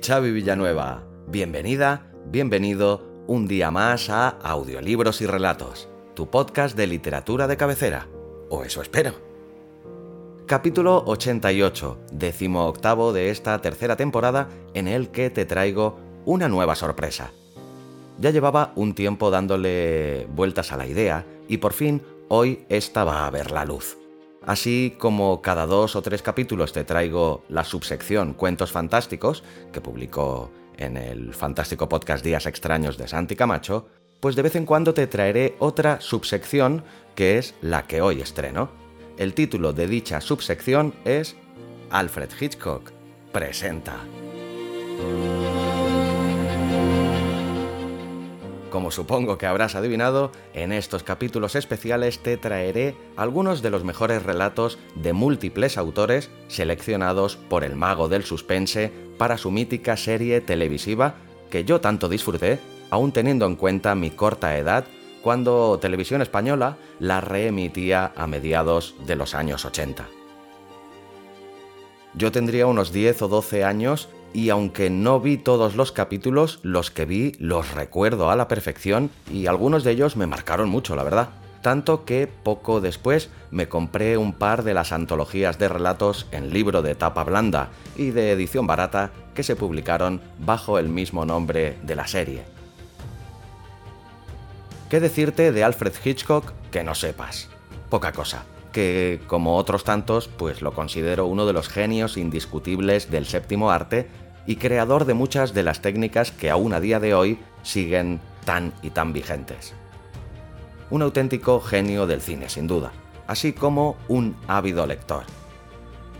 Xavi Villanueva. Bienvenida, bienvenido un día más a Audiolibros y Relatos, tu podcast de literatura de cabecera. O eso espero. Capítulo 88, décimo octavo de esta tercera temporada en el que te traigo una nueva sorpresa. Ya llevaba un tiempo dándole vueltas a la idea y por fin hoy esta va a ver la luz. Así como cada dos o tres capítulos te traigo la subsección Cuentos Fantásticos, que publicó en el fantástico podcast Días Extraños de Santi Camacho, pues de vez en cuando te traeré otra subsección que es la que hoy estreno. El título de dicha subsección es Alfred Hitchcock presenta. Como supongo que habrás adivinado, en estos capítulos especiales te traeré algunos de los mejores relatos de múltiples autores seleccionados por el mago del suspense para su mítica serie televisiva que yo tanto disfruté, aún teniendo en cuenta mi corta edad cuando Televisión Española la reemitía a mediados de los años 80. Yo tendría unos 10 o 12 años y aunque no vi todos los capítulos, los que vi los recuerdo a la perfección y algunos de ellos me marcaron mucho, la verdad. Tanto que poco después me compré un par de las antologías de relatos en libro de tapa blanda y de edición barata que se publicaron bajo el mismo nombre de la serie. ¿Qué decirte de Alfred Hitchcock que no sepas? Poca cosa que, como otros tantos, pues lo considero uno de los genios indiscutibles del séptimo arte y creador de muchas de las técnicas que aún a día de hoy siguen tan y tan vigentes. Un auténtico genio del cine, sin duda, así como un ávido lector.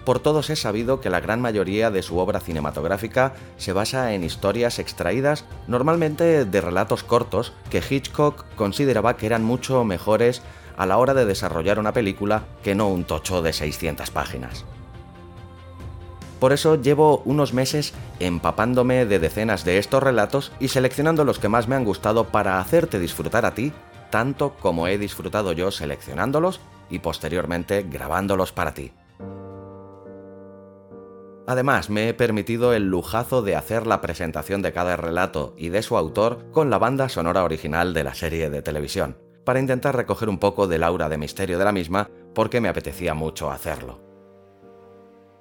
Por todos es sabido que la gran mayoría de su obra cinematográfica se basa en historias extraídas normalmente de relatos cortos que Hitchcock consideraba que eran mucho mejores a la hora de desarrollar una película que no un tocho de 600 páginas. Por eso llevo unos meses empapándome de decenas de estos relatos y seleccionando los que más me han gustado para hacerte disfrutar a ti, tanto como he disfrutado yo seleccionándolos y posteriormente grabándolos para ti. Además, me he permitido el lujazo de hacer la presentación de cada relato y de su autor con la banda sonora original de la serie de televisión para intentar recoger un poco del aura de misterio de la misma porque me apetecía mucho hacerlo.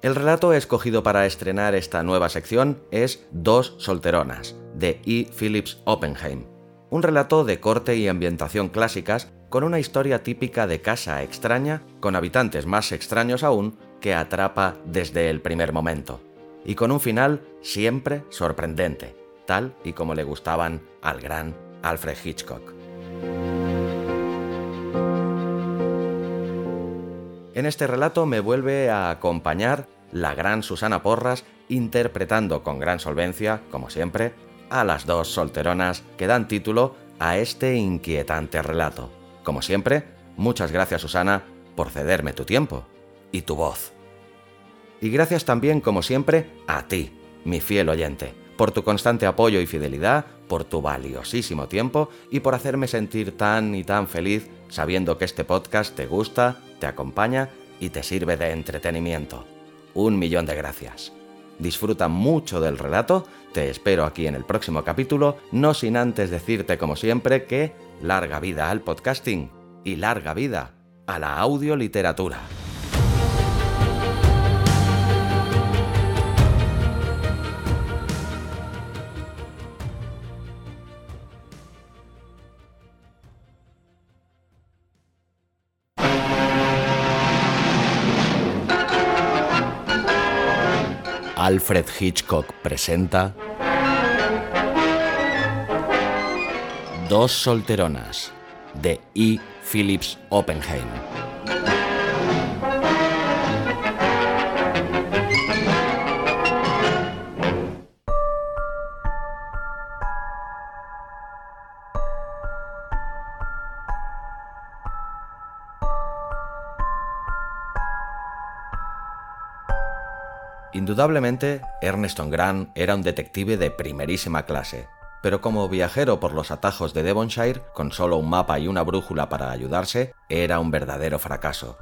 El relato escogido para estrenar esta nueva sección es Dos solteronas, de E. Phillips Oppenheim, un relato de corte y ambientación clásicas con una historia típica de casa extraña con habitantes más extraños aún que atrapa desde el primer momento, y con un final siempre sorprendente, tal y como le gustaban al gran Alfred Hitchcock. En este relato me vuelve a acompañar la gran Susana Porras interpretando con gran solvencia, como siempre, a las dos solteronas que dan título a este inquietante relato. Como siempre, muchas gracias Susana por cederme tu tiempo y tu voz. Y gracias también, como siempre, a ti, mi fiel oyente, por tu constante apoyo y fidelidad, por tu valiosísimo tiempo y por hacerme sentir tan y tan feliz sabiendo que este podcast te gusta, te acompaña y te sirve de entretenimiento. Un millón de gracias. Disfruta mucho del relato, te espero aquí en el próximo capítulo, no sin antes decirte como siempre que larga vida al podcasting y larga vida a la audioliteratura. Alfred Hitchcock presenta Dos solteronas de E. Phillips Oppenheim. Indudablemente, Erneston Grant era un detective de primerísima clase, pero como viajero por los atajos de Devonshire, con solo un mapa y una brújula para ayudarse, era un verdadero fracaso.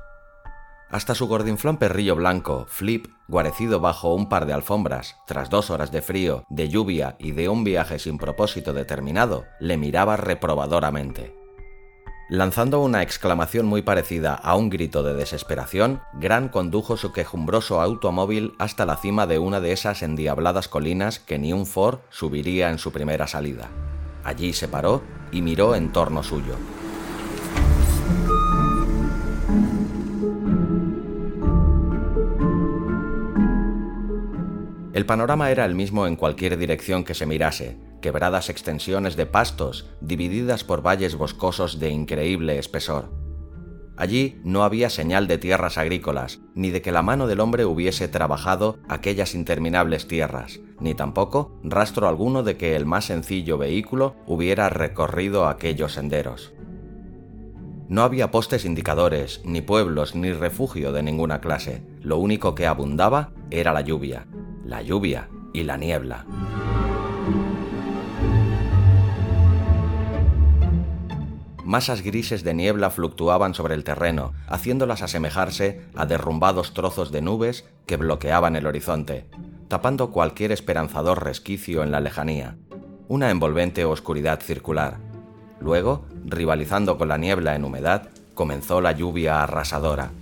Hasta su gordinflón perrillo blanco, Flip, guarecido bajo un par de alfombras, tras dos horas de frío, de lluvia y de un viaje sin propósito determinado, le miraba reprobadoramente. Lanzando una exclamación muy parecida a un grito de desesperación, Grant condujo su quejumbroso automóvil hasta la cima de una de esas endiabladas colinas que ni un Ford subiría en su primera salida. Allí se paró y miró en torno suyo. El panorama era el mismo en cualquier dirección que se mirase, quebradas extensiones de pastos divididas por valles boscosos de increíble espesor. Allí no había señal de tierras agrícolas, ni de que la mano del hombre hubiese trabajado aquellas interminables tierras, ni tampoco rastro alguno de que el más sencillo vehículo hubiera recorrido aquellos senderos. No había postes indicadores, ni pueblos, ni refugio de ninguna clase. Lo único que abundaba era la lluvia, la lluvia y la niebla. Masas grises de niebla fluctuaban sobre el terreno, haciéndolas asemejarse a derrumbados trozos de nubes que bloqueaban el horizonte, tapando cualquier esperanzador resquicio en la lejanía. Una envolvente oscuridad circular. Luego, rivalizando con la niebla en humedad, comenzó la lluvia arrasadora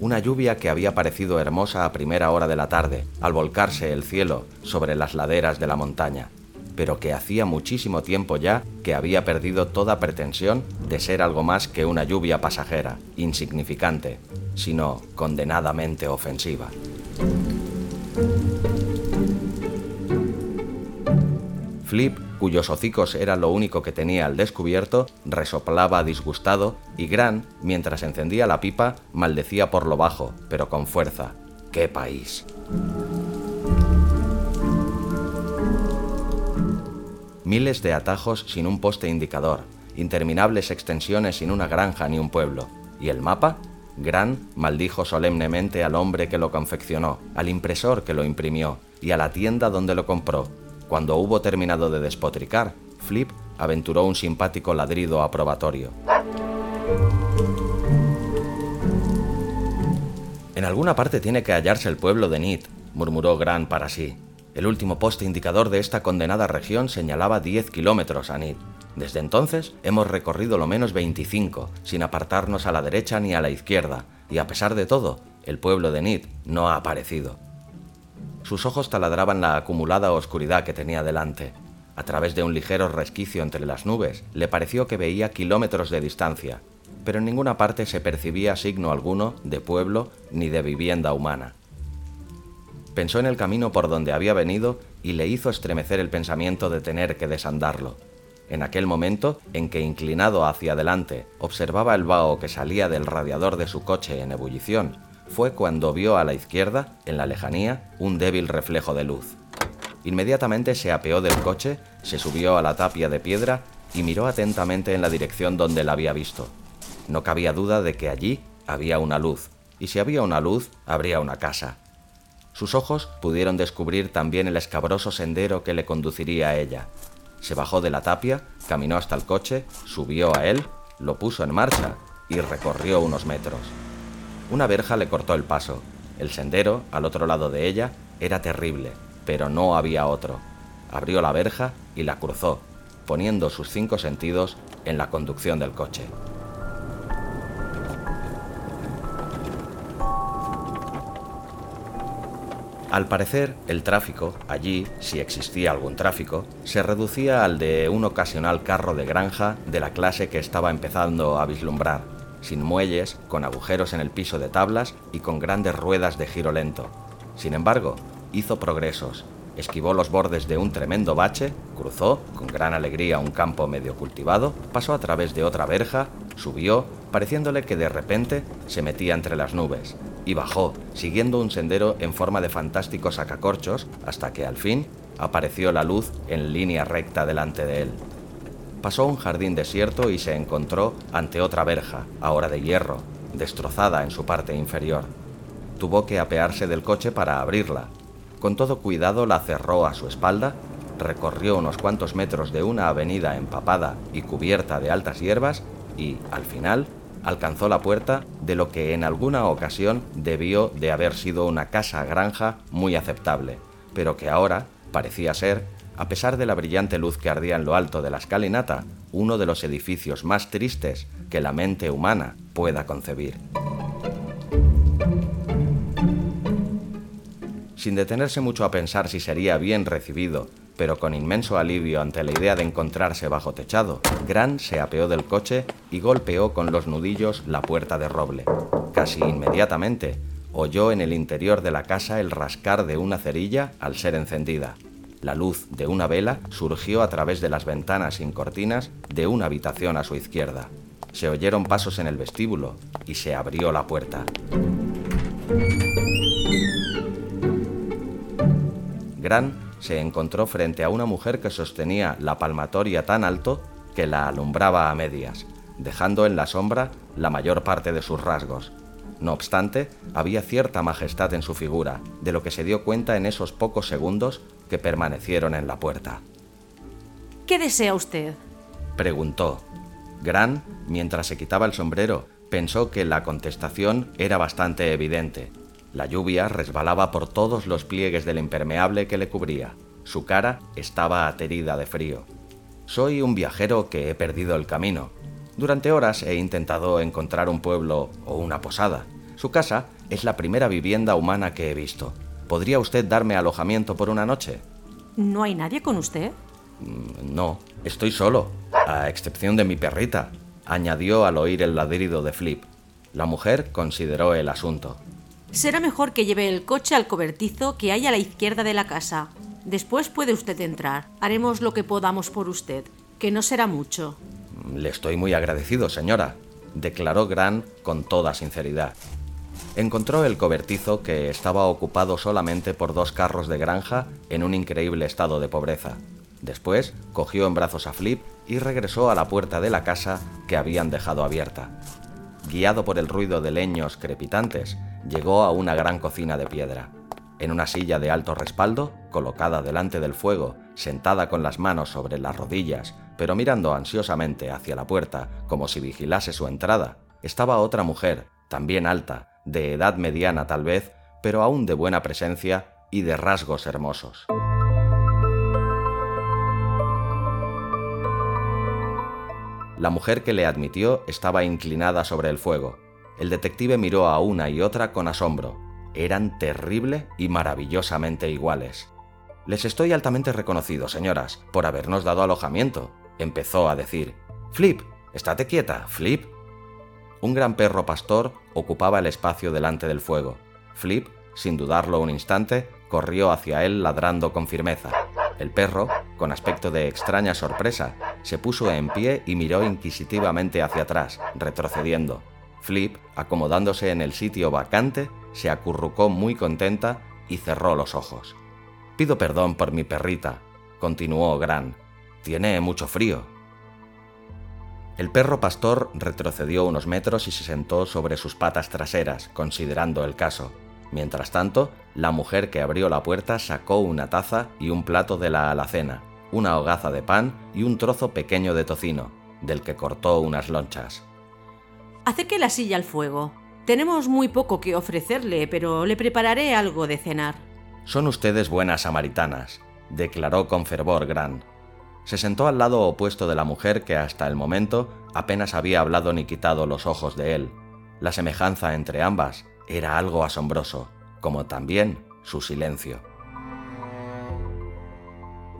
una lluvia que había parecido hermosa a primera hora de la tarde, al volcarse el cielo sobre las laderas de la montaña, pero que hacía muchísimo tiempo ya que había perdido toda pretensión de ser algo más que una lluvia pasajera, insignificante, sino condenadamente ofensiva. Flip cuyos hocicos era lo único que tenía al descubierto, resoplaba disgustado y Gran, mientras encendía la pipa, maldecía por lo bajo, pero con fuerza. ¡Qué país! Miles de atajos sin un poste indicador, interminables extensiones sin una granja ni un pueblo. ¿Y el mapa? Gran maldijo solemnemente al hombre que lo confeccionó, al impresor que lo imprimió y a la tienda donde lo compró, cuando hubo terminado de despotricar, Flip aventuró un simpático ladrido aprobatorio. En alguna parte tiene que hallarse el pueblo de Nit, murmuró Grant para sí. El último poste indicador de esta condenada región señalaba 10 kilómetros a Nit. Desde entonces hemos recorrido lo menos 25, sin apartarnos a la derecha ni a la izquierda, y a pesar de todo, el pueblo de Nit no ha aparecido. Sus ojos taladraban la acumulada oscuridad que tenía delante. A través de un ligero resquicio entre las nubes, le pareció que veía kilómetros de distancia, pero en ninguna parte se percibía signo alguno de pueblo ni de vivienda humana. Pensó en el camino por donde había venido y le hizo estremecer el pensamiento de tener que desandarlo. En aquel momento en que, inclinado hacia adelante, observaba el vaho que salía del radiador de su coche en ebullición fue cuando vio a la izquierda, en la lejanía, un débil reflejo de luz. Inmediatamente se apeó del coche, se subió a la tapia de piedra y miró atentamente en la dirección donde la había visto. No cabía duda de que allí había una luz, y si había una luz, habría una casa. Sus ojos pudieron descubrir también el escabroso sendero que le conduciría a ella. Se bajó de la tapia, caminó hasta el coche, subió a él, lo puso en marcha y recorrió unos metros. Una verja le cortó el paso. El sendero, al otro lado de ella, era terrible, pero no había otro. Abrió la verja y la cruzó, poniendo sus cinco sentidos en la conducción del coche. Al parecer, el tráfico, allí, si existía algún tráfico, se reducía al de un ocasional carro de granja de la clase que estaba empezando a vislumbrar sin muelles, con agujeros en el piso de tablas y con grandes ruedas de giro lento. Sin embargo, hizo progresos, esquivó los bordes de un tremendo bache, cruzó, con gran alegría, un campo medio cultivado, pasó a través de otra verja, subió, pareciéndole que de repente se metía entre las nubes, y bajó, siguiendo un sendero en forma de fantásticos sacacorchos, hasta que al fin apareció la luz en línea recta delante de él. Pasó un jardín desierto y se encontró ante otra verja, ahora de hierro, destrozada en su parte inferior. Tuvo que apearse del coche para abrirla, con todo cuidado la cerró a su espalda, recorrió unos cuantos metros de una avenida empapada y cubierta de altas hierbas y, al final, alcanzó la puerta de lo que en alguna ocasión debió de haber sido una casa granja muy aceptable, pero que ahora parecía ser, a pesar de la brillante luz que ardía en lo alto de la escalinata, uno de los edificios más tristes que la mente humana pueda concebir. sin detenerse mucho a pensar si sería bien recibido, pero con inmenso alivio ante la idea de encontrarse bajo techado, Gran se apeó del coche y golpeó con los nudillos la puerta de roble. Casi inmediatamente, oyó en el interior de la casa el rascar de una cerilla al ser encendida. La luz de una vela surgió a través de las ventanas sin cortinas de una habitación a su izquierda. Se oyeron pasos en el vestíbulo y se abrió la puerta. Gran se encontró frente a una mujer que sostenía la palmatoria tan alto que la alumbraba a medias, dejando en la sombra la mayor parte de sus rasgos. No obstante, había cierta majestad en su figura, de lo que se dio cuenta en esos pocos segundos que permanecieron en la puerta. ¿Qué desea usted? preguntó. Gran, mientras se quitaba el sombrero, pensó que la contestación era bastante evidente, la lluvia resbalaba por todos los pliegues del impermeable que le cubría. Su cara estaba aterida de frío. Soy un viajero que he perdido el camino. Durante horas he intentado encontrar un pueblo o una posada. Su casa es la primera vivienda humana que he visto. ¿Podría usted darme alojamiento por una noche? ¿No hay nadie con usted? Mm, no, estoy solo, a excepción de mi perrita, añadió al oír el ladrido de Flip. La mujer consideró el asunto. Será mejor que lleve el coche al cobertizo que hay a la izquierda de la casa. Después puede usted entrar. Haremos lo que podamos por usted, que no será mucho. Le estoy muy agradecido, señora, declaró Gran con toda sinceridad. Encontró el cobertizo que estaba ocupado solamente por dos carros de granja en un increíble estado de pobreza. Después cogió en brazos a Flip y regresó a la puerta de la casa que habían dejado abierta. Guiado por el ruido de leños crepitantes, llegó a una gran cocina de piedra. En una silla de alto respaldo, colocada delante del fuego, sentada con las manos sobre las rodillas, pero mirando ansiosamente hacia la puerta como si vigilase su entrada, estaba otra mujer, también alta, de edad mediana tal vez, pero aún de buena presencia y de rasgos hermosos. La mujer que le admitió estaba inclinada sobre el fuego, el detective miró a una y otra con asombro. Eran terrible y maravillosamente iguales. Les estoy altamente reconocido, señoras, por habernos dado alojamiento, empezó a decir. Flip, estate quieta, Flip. Un gran perro pastor ocupaba el espacio delante del fuego. Flip, sin dudarlo un instante, corrió hacia él ladrando con firmeza. El perro, con aspecto de extraña sorpresa, se puso en pie y miró inquisitivamente hacia atrás, retrocediendo. Flip, acomodándose en el sitio vacante, se acurrucó muy contenta y cerró los ojos. Pido perdón por mi perrita, continuó Gran. Tiene mucho frío. El perro pastor retrocedió unos metros y se sentó sobre sus patas traseras, considerando el caso. Mientras tanto, la mujer que abrió la puerta sacó una taza y un plato de la alacena, una hogaza de pan y un trozo pequeño de tocino, del que cortó unas lonchas. Acerque la silla al fuego. Tenemos muy poco que ofrecerle, pero le prepararé algo de cenar. Son ustedes buenas samaritanas, declaró con fervor Gran. Se sentó al lado opuesto de la mujer que hasta el momento apenas había hablado ni quitado los ojos de él. La semejanza entre ambas era algo asombroso, como también su silencio.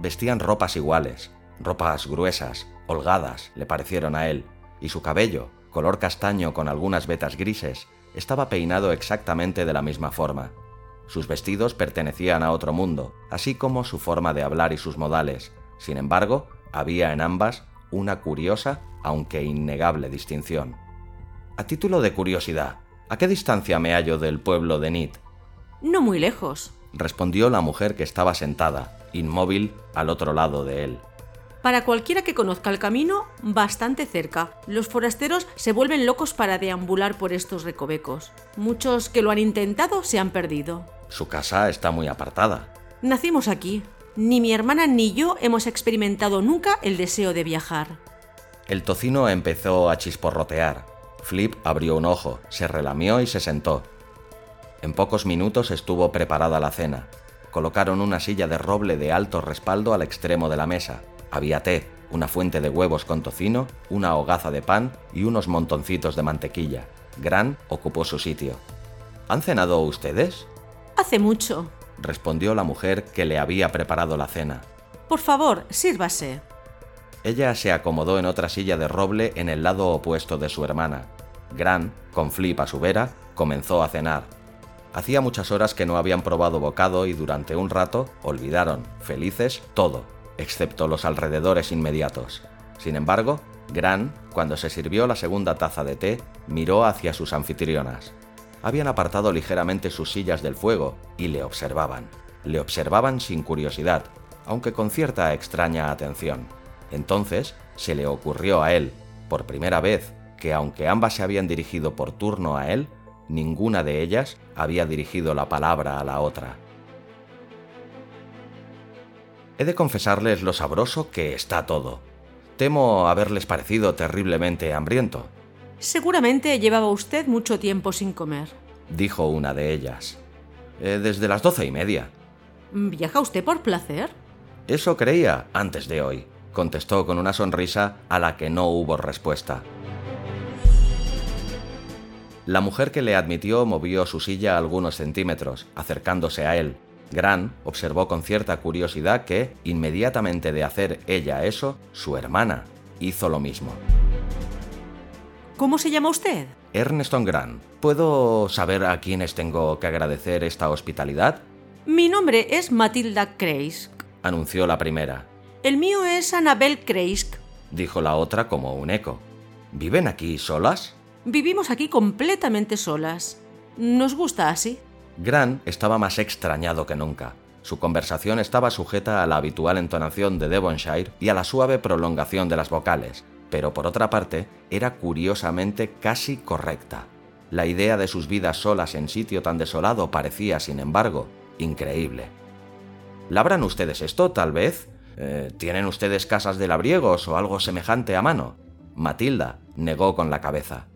Vestían ropas iguales, ropas gruesas, holgadas, le parecieron a él, y su cabello, color castaño con algunas vetas grises, estaba peinado exactamente de la misma forma. Sus vestidos pertenecían a otro mundo, así como su forma de hablar y sus modales. Sin embargo, había en ambas una curiosa, aunque innegable distinción. A título de curiosidad, ¿a qué distancia me hallo del pueblo de Nit? No muy lejos, respondió la mujer que estaba sentada, inmóvil, al otro lado de él. Para cualquiera que conozca el camino, bastante cerca. Los forasteros se vuelven locos para deambular por estos recovecos. Muchos que lo han intentado se han perdido. Su casa está muy apartada. Nacimos aquí. Ni mi hermana ni yo hemos experimentado nunca el deseo de viajar. El tocino empezó a chisporrotear. Flip abrió un ojo, se relamió y se sentó. En pocos minutos estuvo preparada la cena. Colocaron una silla de roble de alto respaldo al extremo de la mesa. Había té, una fuente de huevos con tocino, una hogaza de pan y unos montoncitos de mantequilla. Gran ocupó su sitio. ¿Han cenado ustedes? Hace mucho, respondió la mujer que le había preparado la cena. Por favor, sírvase. Ella se acomodó en otra silla de roble en el lado opuesto de su hermana. Gran, con Flip a su vera, comenzó a cenar. Hacía muchas horas que no habían probado bocado y durante un rato olvidaron, felices, todo, excepto los alrededores inmediatos. Sin embargo, Gran, cuando se sirvió la segunda taza de té, miró hacia sus anfitrionas. Habían apartado ligeramente sus sillas del fuego y le observaban. Le observaban sin curiosidad, aunque con cierta extraña atención. Entonces se le ocurrió a él, por primera vez, que aunque ambas se habían dirigido por turno a él, ninguna de ellas había dirigido la palabra a la otra. He de confesarles lo sabroso que está todo. Temo haberles parecido terriblemente hambriento. Seguramente llevaba usted mucho tiempo sin comer, dijo una de ellas. Eh, desde las doce y media. ¿Viaja usted por placer? Eso creía antes de hoy, contestó con una sonrisa a la que no hubo respuesta. La mujer que le admitió movió su silla algunos centímetros, acercándose a él, Gran observó con cierta curiosidad que, inmediatamente de hacer ella eso, su hermana hizo lo mismo. ¿Cómo se llama usted? Erneston Gran. ¿Puedo saber a quiénes tengo que agradecer esta hospitalidad? Mi nombre es Matilda Kreisk, anunció la primera. El mío es Annabel Kreisk, dijo la otra como un eco. ¿Viven aquí solas? Vivimos aquí completamente solas. Nos gusta así. Gran estaba más extrañado que nunca. Su conversación estaba sujeta a la habitual entonación de Devonshire y a la suave prolongación de las vocales, pero por otra parte era curiosamente casi correcta. La idea de sus vidas solas en sitio tan desolado parecía, sin embargo, increíble. ¿Labran ustedes esto, tal vez? Eh, ¿Tienen ustedes casas de labriegos o algo semejante a mano? Matilda negó con la cabeza.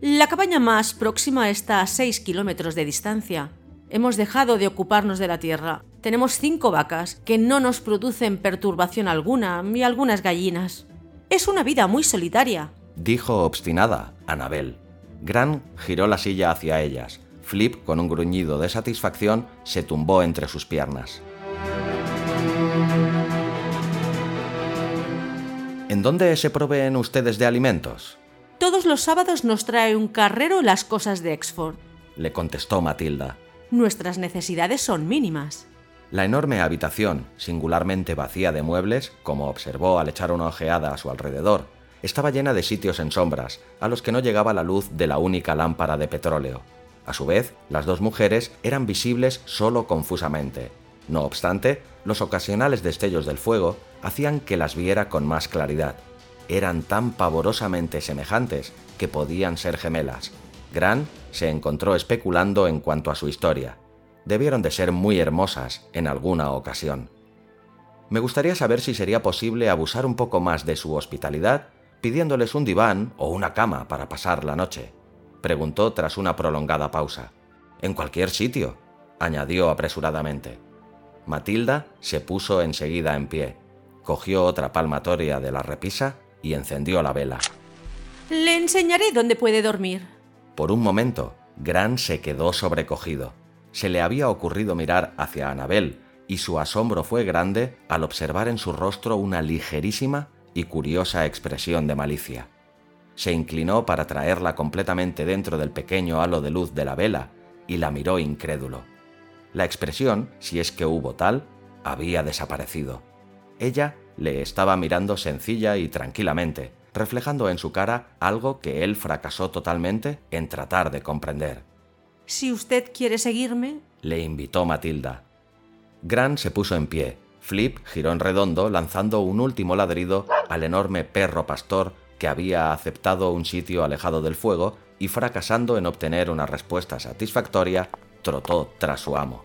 La cabaña más próxima está a 6 kilómetros de distancia. Hemos dejado de ocuparnos de la tierra. Tenemos cinco vacas que no nos producen perturbación alguna y algunas gallinas. Es una vida muy solitaria, dijo obstinada Anabel. Gran giró la silla hacia ellas. Flip, con un gruñido de satisfacción, se tumbó entre sus piernas. ¿En dónde se proveen ustedes de alimentos? Todos los sábados nos trae un carrero las cosas de Exford, le contestó Matilda. Nuestras necesidades son mínimas. La enorme habitación, singularmente vacía de muebles, como observó al echar una ojeada a su alrededor, estaba llena de sitios en sombras, a los que no llegaba la luz de la única lámpara de petróleo. A su vez, las dos mujeres eran visibles solo confusamente. No obstante, los ocasionales destellos del fuego hacían que las viera con más claridad eran tan pavorosamente semejantes que podían ser gemelas. Gran se encontró especulando en cuanto a su historia. Debieron de ser muy hermosas en alguna ocasión. Me gustaría saber si sería posible abusar un poco más de su hospitalidad pidiéndoles un diván o una cama para pasar la noche, preguntó tras una prolongada pausa. En cualquier sitio, añadió apresuradamente. Matilda se puso enseguida en pie, cogió otra palmatoria de la repisa y encendió la vela. Le enseñaré dónde puede dormir. Por un momento, Gran se quedó sobrecogido. Se le había ocurrido mirar hacia Anabel, y su asombro fue grande al observar en su rostro una ligerísima y curiosa expresión de malicia. Se inclinó para traerla completamente dentro del pequeño halo de luz de la vela y la miró incrédulo. La expresión, si es que hubo tal, había desaparecido. Ella le estaba mirando sencilla y tranquilamente, reflejando en su cara algo que él fracasó totalmente en tratar de comprender. Si usted quiere seguirme, le invitó Matilda. Gran se puso en pie. Flip giró en redondo lanzando un último ladrido al enorme perro pastor que había aceptado un sitio alejado del fuego y fracasando en obtener una respuesta satisfactoria, trotó tras su amo.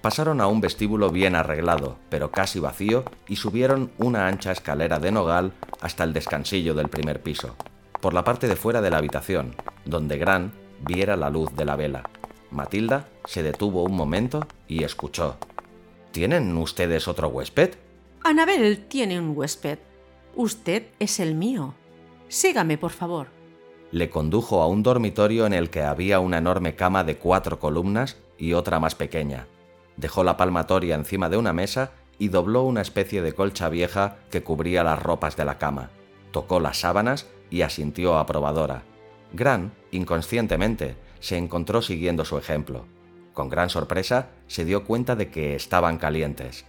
Pasaron a un vestíbulo bien arreglado, pero casi vacío, y subieron una ancha escalera de nogal hasta el descansillo del primer piso, por la parte de fuera de la habitación, donde Gran viera la luz de la vela. Matilda se detuvo un momento y escuchó. ¿Tienen ustedes otro huésped? Anabel tiene un huésped. Usted es el mío. Sígame, por favor. Le condujo a un dormitorio en el que había una enorme cama de cuatro columnas y otra más pequeña, dejó la palmatoria encima de una mesa y dobló una especie de colcha vieja que cubría las ropas de la cama. Tocó las sábanas y asintió aprobadora. Gran, inconscientemente, se encontró siguiendo su ejemplo. Con gran sorpresa, se dio cuenta de que estaban calientes.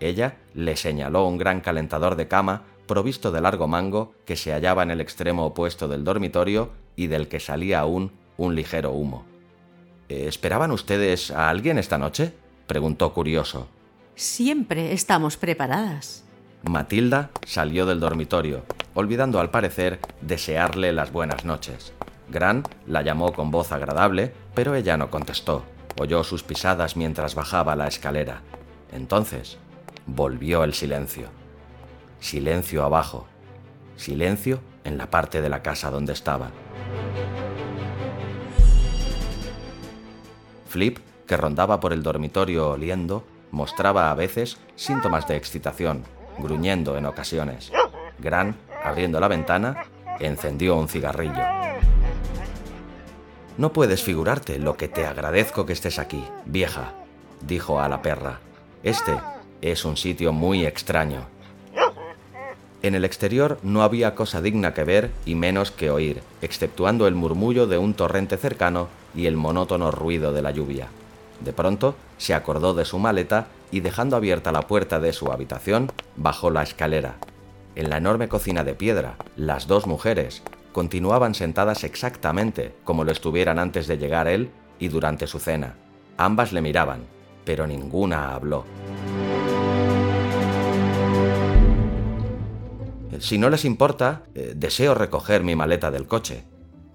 Ella le señaló un gran calentador de cama provisto de largo mango que se hallaba en el extremo opuesto del dormitorio y del que salía aún un ligero humo. ¿Esperaban ustedes a alguien esta noche? preguntó curioso. Siempre estamos preparadas. Matilda salió del dormitorio, olvidando al parecer desearle las buenas noches. Gran la llamó con voz agradable, pero ella no contestó. Oyó sus pisadas mientras bajaba la escalera. Entonces volvió el silencio. Silencio abajo. Silencio en la parte de la casa donde estaba. Flip que rondaba por el dormitorio oliendo, mostraba a veces síntomas de excitación, gruñendo en ocasiones. Gran, abriendo la ventana, encendió un cigarrillo. No puedes figurarte lo que te agradezco que estés aquí, vieja, dijo a la perra. Este es un sitio muy extraño. En el exterior no había cosa digna que ver y menos que oír, exceptuando el murmullo de un torrente cercano y el monótono ruido de la lluvia. De pronto se acordó de su maleta y dejando abierta la puerta de su habitación, bajó la escalera. En la enorme cocina de piedra, las dos mujeres continuaban sentadas exactamente como lo estuvieran antes de llegar él y durante su cena. Ambas le miraban, pero ninguna habló. Si no les importa, eh, deseo recoger mi maleta del coche.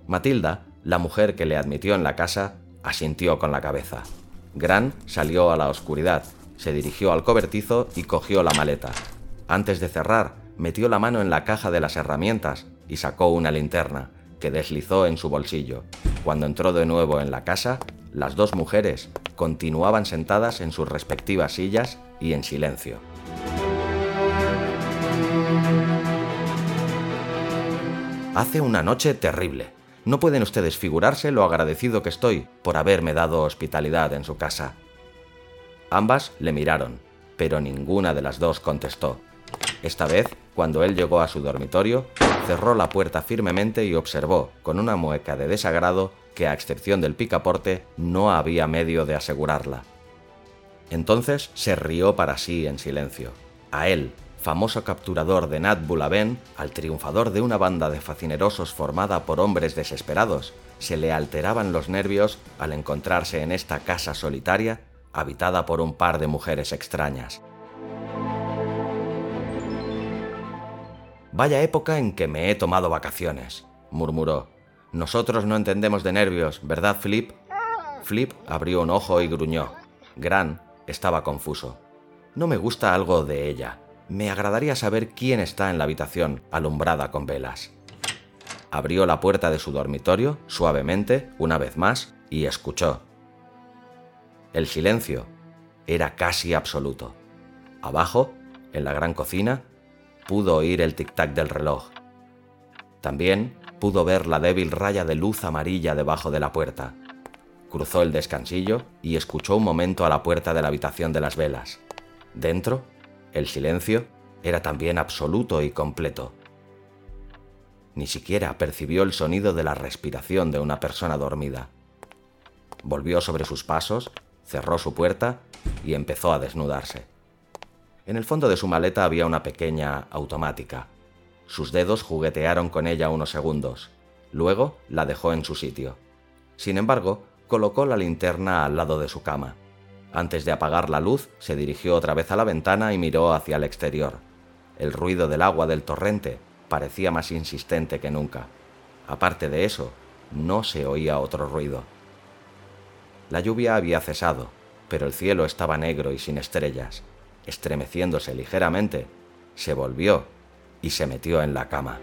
Matilda, la mujer que le admitió en la casa, asintió con la cabeza. Gran salió a la oscuridad, se dirigió al cobertizo y cogió la maleta. Antes de cerrar, metió la mano en la caja de las herramientas y sacó una linterna, que deslizó en su bolsillo. Cuando entró de nuevo en la casa, las dos mujeres continuaban sentadas en sus respectivas sillas y en silencio. Hace una noche terrible. No pueden ustedes figurarse lo agradecido que estoy por haberme dado hospitalidad en su casa. Ambas le miraron, pero ninguna de las dos contestó. Esta vez, cuando él llegó a su dormitorio, cerró la puerta firmemente y observó, con una mueca de desagrado, que a excepción del picaporte no había medio de asegurarla. Entonces se rió para sí en silencio. A él, famoso capturador de Nat Bulaben, al triunfador de una banda de facinerosos formada por hombres desesperados, se le alteraban los nervios al encontrarse en esta casa solitaria habitada por un par de mujeres extrañas. Vaya época en que me he tomado vacaciones, murmuró. Nosotros no entendemos de nervios, ¿verdad, Flip? Flip abrió un ojo y gruñó. Gran estaba confuso. No me gusta algo de ella, me agradaría saber quién está en la habitación, alumbrada con velas. Abrió la puerta de su dormitorio, suavemente, una vez más, y escuchó. El silencio era casi absoluto. Abajo, en la gran cocina, pudo oír el tic-tac del reloj. También pudo ver la débil raya de luz amarilla debajo de la puerta. Cruzó el descansillo y escuchó un momento a la puerta de la habitación de las velas. Dentro, el silencio era también absoluto y completo. Ni siquiera percibió el sonido de la respiración de una persona dormida. Volvió sobre sus pasos cerró su puerta y empezó a desnudarse. En el fondo de su maleta había una pequeña automática. Sus dedos juguetearon con ella unos segundos. Luego la dejó en su sitio. Sin embargo, colocó la linterna al lado de su cama. Antes de apagar la luz, se dirigió otra vez a la ventana y miró hacia el exterior. El ruido del agua del torrente parecía más insistente que nunca. Aparte de eso, no se oía otro ruido. La lluvia había cesado, pero el cielo estaba negro y sin estrellas. Estremeciéndose ligeramente, se volvió y se metió en la cama.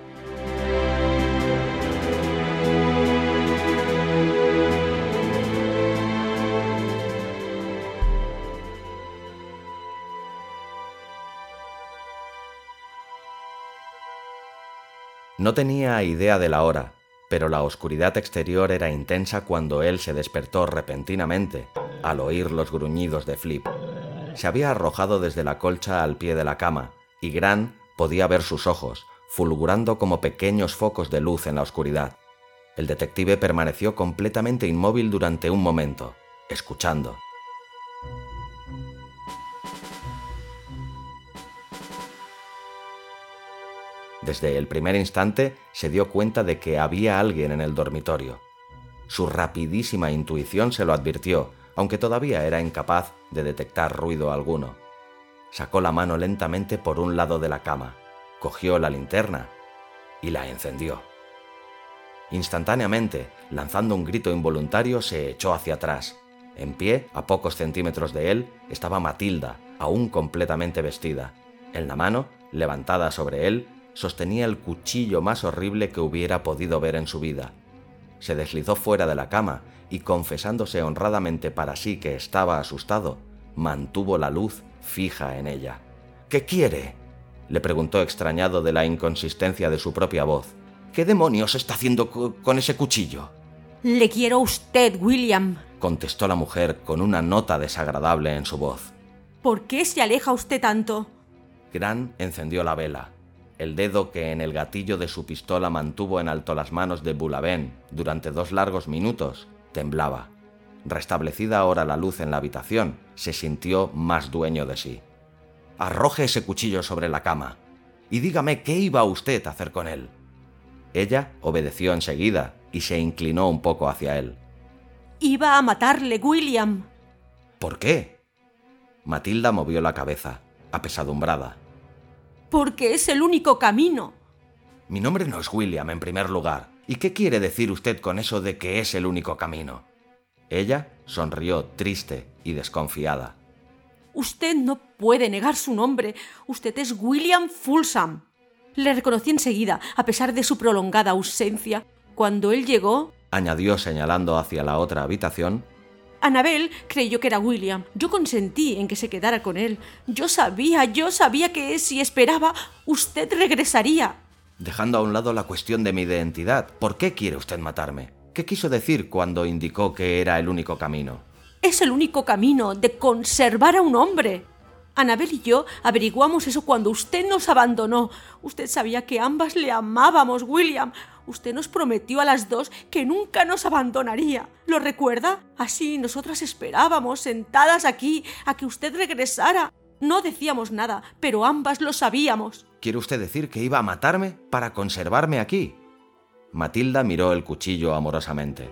No tenía idea de la hora, pero la oscuridad exterior era intensa cuando él se despertó repentinamente al oír los gruñidos de Flip. Se había arrojado desde la colcha al pie de la cama, y Gran podía ver sus ojos, fulgurando como pequeños focos de luz en la oscuridad. El detective permaneció completamente inmóvil durante un momento, escuchando. Desde el primer instante se dio cuenta de que había alguien en el dormitorio. Su rapidísima intuición se lo advirtió, aunque todavía era incapaz de detectar ruido alguno. Sacó la mano lentamente por un lado de la cama, cogió la linterna y la encendió. Instantáneamente, lanzando un grito involuntario, se echó hacia atrás. En pie, a pocos centímetros de él, estaba Matilda, aún completamente vestida. En la mano, levantada sobre él, sostenía el cuchillo más horrible que hubiera podido ver en su vida. Se deslizó fuera de la cama y, confesándose honradamente para sí que estaba asustado, mantuvo la luz fija en ella. ¿Qué quiere? le preguntó extrañado de la inconsistencia de su propia voz. ¿Qué demonios está haciendo con ese cuchillo? Le quiero a usted, William, contestó la mujer con una nota desagradable en su voz. ¿Por qué se aleja usted tanto? Gran encendió la vela. El dedo que en el gatillo de su pistola mantuvo en alto las manos de Boulaven durante dos largos minutos temblaba. Restablecida ahora la luz en la habitación, se sintió más dueño de sí. Arroje ese cuchillo sobre la cama y dígame qué iba usted a hacer con él. Ella obedeció enseguida y se inclinó un poco hacia él. Iba a matarle, William. ¿Por qué? Matilda movió la cabeza, apesadumbrada porque es el único camino. Mi nombre no es William, en primer lugar. ¿Y qué quiere decir usted con eso de que es el único camino? Ella sonrió triste y desconfiada. Usted no puede negar su nombre. Usted es William Fulsam. Le reconocí enseguida, a pesar de su prolongada ausencia. Cuando él llegó, añadió señalando hacia la otra habitación, Anabel creyó que era William. Yo consentí en que se quedara con él. Yo sabía, yo sabía que si esperaba, usted regresaría. Dejando a un lado la cuestión de mi identidad, ¿por qué quiere usted matarme? ¿Qué quiso decir cuando indicó que era el único camino? Es el único camino de conservar a un hombre. Anabel y yo averiguamos eso cuando usted nos abandonó. Usted sabía que ambas le amábamos, William. Usted nos prometió a las dos que nunca nos abandonaría. ¿Lo recuerda? Así nosotras esperábamos, sentadas aquí, a que usted regresara. No decíamos nada, pero ambas lo sabíamos. ¿Quiere usted decir que iba a matarme para conservarme aquí? Matilda miró el cuchillo amorosamente.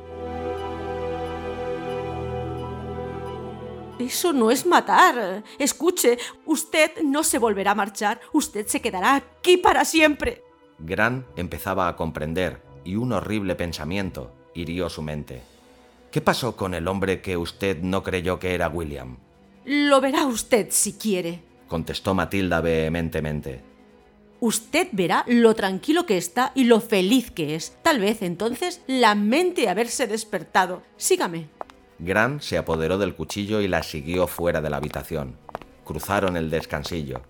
Eso no es matar. Escuche, usted no se volverá a marchar. Usted se quedará aquí para siempre. Gran empezaba a comprender y un horrible pensamiento hirió su mente. ¿Qué pasó con el hombre que usted no creyó que era William? Lo verá usted si quiere, contestó Matilda vehementemente. Usted verá lo tranquilo que está y lo feliz que es. Tal vez entonces lamente haberse despertado. Sígame. Gran se apoderó del cuchillo y la siguió fuera de la habitación. Cruzaron el descansillo.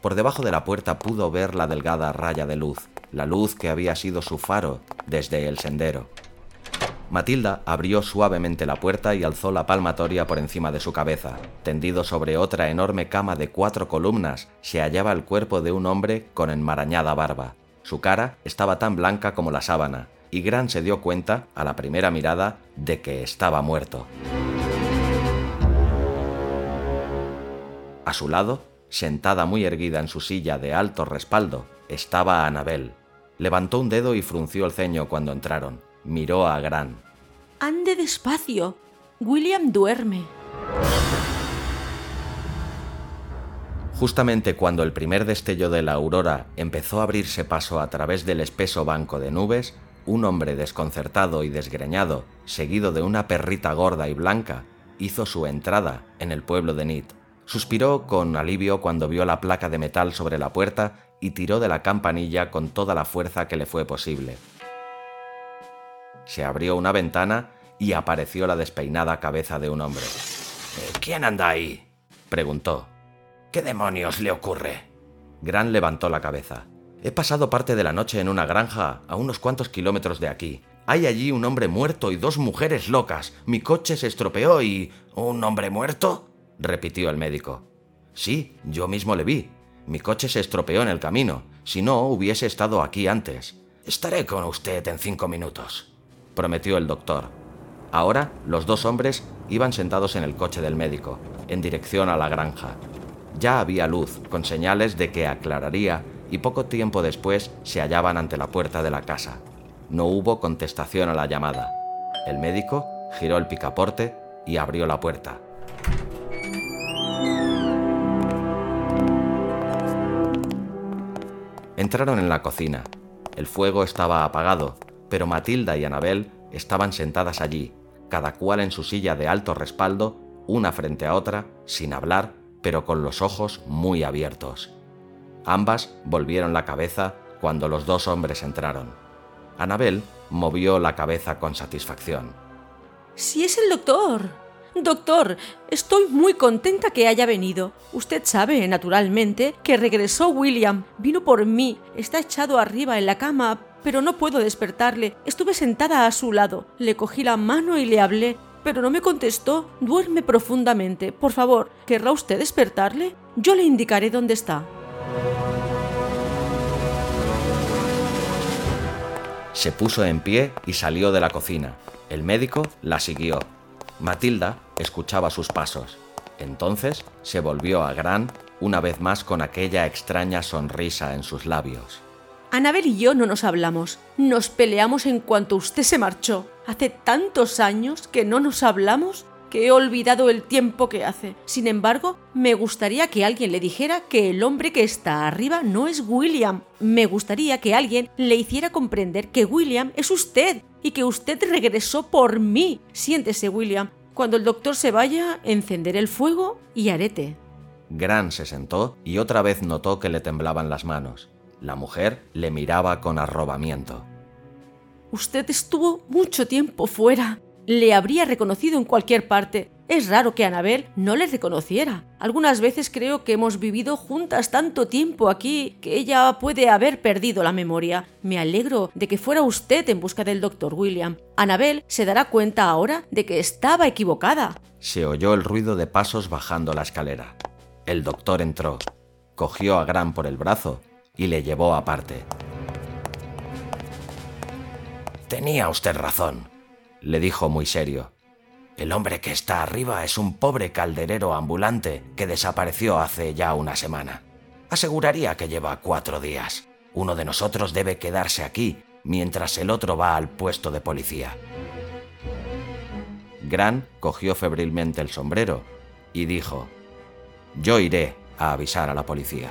Por debajo de la puerta pudo ver la delgada raya de luz, la luz que había sido su faro desde el sendero. Matilda abrió suavemente la puerta y alzó la palmatoria por encima de su cabeza. Tendido sobre otra enorme cama de cuatro columnas se hallaba el cuerpo de un hombre con enmarañada barba. Su cara estaba tan blanca como la sábana, y Gran se dio cuenta, a la primera mirada, de que estaba muerto. A su lado, sentada muy erguida en su silla de alto respaldo, estaba Anabel. Levantó un dedo y frunció el ceño cuando entraron. Miró a Gran. Ande despacio. William duerme. Justamente cuando el primer destello de la aurora empezó a abrirse paso a través del espeso banco de nubes, un hombre desconcertado y desgreñado, seguido de una perrita gorda y blanca, hizo su entrada en el pueblo de Nit. Suspiró con alivio cuando vio la placa de metal sobre la puerta y tiró de la campanilla con toda la fuerza que le fue posible. Se abrió una ventana y apareció la despeinada cabeza de un hombre. ¿Quién anda ahí? preguntó. ¿Qué demonios le ocurre? Gran levantó la cabeza. He pasado parte de la noche en una granja a unos cuantos kilómetros de aquí. Hay allí un hombre muerto y dos mujeres locas. Mi coche se estropeó y... ¿Un hombre muerto? repitió el médico. Sí, yo mismo le vi. Mi coche se estropeó en el camino. Si no, hubiese estado aquí antes. Estaré con usted en cinco minutos, prometió el doctor. Ahora los dos hombres iban sentados en el coche del médico, en dirección a la granja. Ya había luz, con señales de que aclararía, y poco tiempo después se hallaban ante la puerta de la casa. No hubo contestación a la llamada. El médico giró el picaporte y abrió la puerta. Entraron en la cocina. El fuego estaba apagado, pero Matilda y Anabel estaban sentadas allí, cada cual en su silla de alto respaldo, una frente a otra, sin hablar, pero con los ojos muy abiertos. Ambas volvieron la cabeza cuando los dos hombres entraron. Anabel movió la cabeza con satisfacción. Si es el doctor. Doctor, estoy muy contenta que haya venido. Usted sabe, naturalmente, que regresó William. Vino por mí. Está echado arriba en la cama, pero no puedo despertarle. Estuve sentada a su lado. Le cogí la mano y le hablé, pero no me contestó. Duerme profundamente. Por favor, ¿querrá usted despertarle? Yo le indicaré dónde está. Se puso en pie y salió de la cocina. El médico la siguió. Matilda escuchaba sus pasos. Entonces se volvió a Gran una vez más con aquella extraña sonrisa en sus labios. Anabel y yo no nos hablamos. Nos peleamos en cuanto usted se marchó. Hace tantos años que no nos hablamos que he olvidado el tiempo que hace. Sin embargo, me gustaría que alguien le dijera que el hombre que está arriba no es William. Me gustaría que alguien le hiciera comprender que William es usted y que usted regresó por mí. Siéntese, William. Cuando el doctor se vaya, encenderé el fuego y arete. Gran se sentó y otra vez notó que le temblaban las manos. La mujer le miraba con arrobamiento. Usted estuvo mucho tiempo fuera. Le habría reconocido en cualquier parte. Es raro que Anabel no le reconociera. Algunas veces creo que hemos vivido juntas tanto tiempo aquí que ella puede haber perdido la memoria. Me alegro de que fuera usted en busca del doctor William. Anabel se dará cuenta ahora de que estaba equivocada. Se oyó el ruido de pasos bajando la escalera. El doctor entró, cogió a Gran por el brazo y le llevó aparte. Tenía usted razón, le dijo muy serio. El hombre que está arriba es un pobre calderero ambulante que desapareció hace ya una semana. Aseguraría que lleva cuatro días. Uno de nosotros debe quedarse aquí mientras el otro va al puesto de policía. Gran cogió febrilmente el sombrero y dijo, Yo iré a avisar a la policía.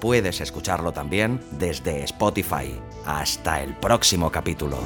Puedes escucharlo también desde Spotify. Hasta el próximo capítulo.